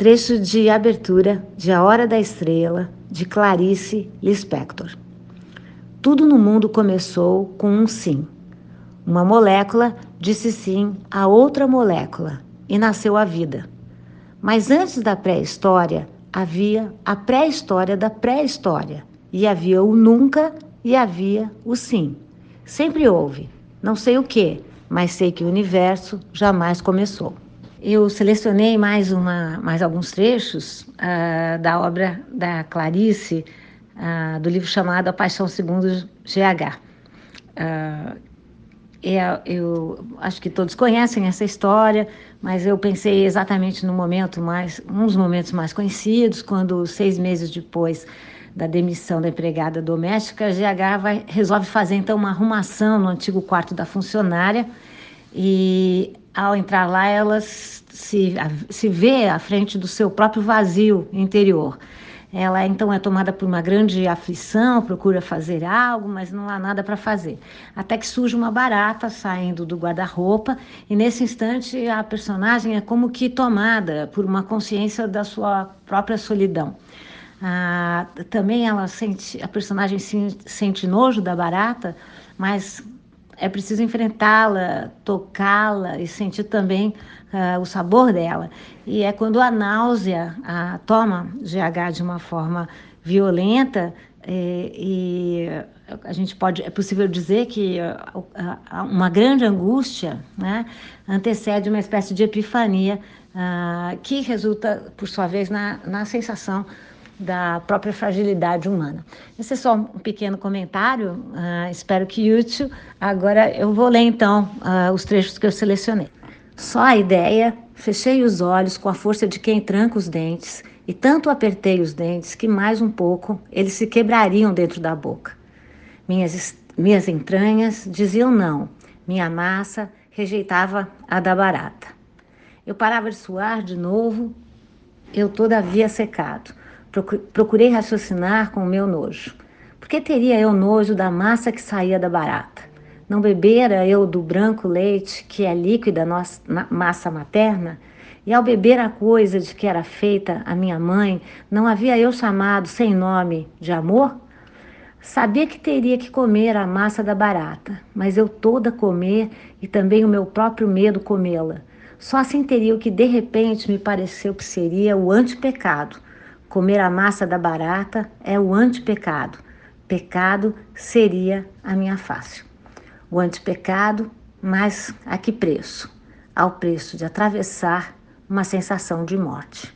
Trecho de abertura de A Hora da Estrela, de Clarice Lispector. Tudo no mundo começou com um sim. Uma molécula disse sim a outra molécula e nasceu a vida. Mas antes da pré-história, havia a pré-história da pré-história, e havia o nunca e havia o sim. Sempre houve, não sei o que, mas sei que o universo jamais começou. Eu selecionei mais, uma, mais alguns trechos uh, da obra da Clarice, uh, do livro chamado A Paixão Segundo GH. Uh, é, eu acho que todos conhecem essa história, mas eu pensei exatamente no momento mais, uns momentos mais conhecidos, quando seis meses depois da demissão da empregada doméstica, a GH vai, resolve fazer então uma arrumação no antigo quarto da funcionária e ao entrar lá ela se, se vê à frente do seu próprio vazio interior. Ela então é tomada por uma grande aflição, procura fazer algo, mas não há nada para fazer. Até que surge uma barata saindo do guarda-roupa, e nesse instante a personagem é como que tomada por uma consciência da sua própria solidão. Ah, também ela sente, a personagem sente nojo da barata, mas é preciso enfrentá-la, tocá-la e sentir também uh, o sabor dela. E é quando a náusea a, toma GH de uma forma violenta e, e, a gente pode é possível dizer que uh, uma grande angústia né, antecede uma espécie de epifania uh, que resulta por sua vez na, na sensação da própria fragilidade humana. Esse é só um pequeno comentário, uh, espero que útil. Agora eu vou ler então uh, os trechos que eu selecionei. Só a ideia, fechei os olhos com a força de quem tranca os dentes e tanto apertei os dentes que mais um pouco eles se quebrariam dentro da boca. Minhas, minhas entranhas diziam não, minha massa rejeitava a da barata. Eu parava de suar de novo, eu todavia secado. Procurei raciocinar com o meu nojo. Por que teria eu nojo da massa que saía da barata? Não bebera eu do branco leite, que é líquida nossa massa materna? E ao beber a coisa de que era feita a minha mãe, não havia eu chamado sem nome de amor? Sabia que teria que comer a massa da barata, mas eu toda comer e também o meu próprio medo comê-la. Só assim teria o que de repente me pareceu que seria o antipecado, Comer a massa da barata é o antipecado. Pecado seria a minha face. O antipecado, mas a que preço? Ao preço de atravessar uma sensação de morte.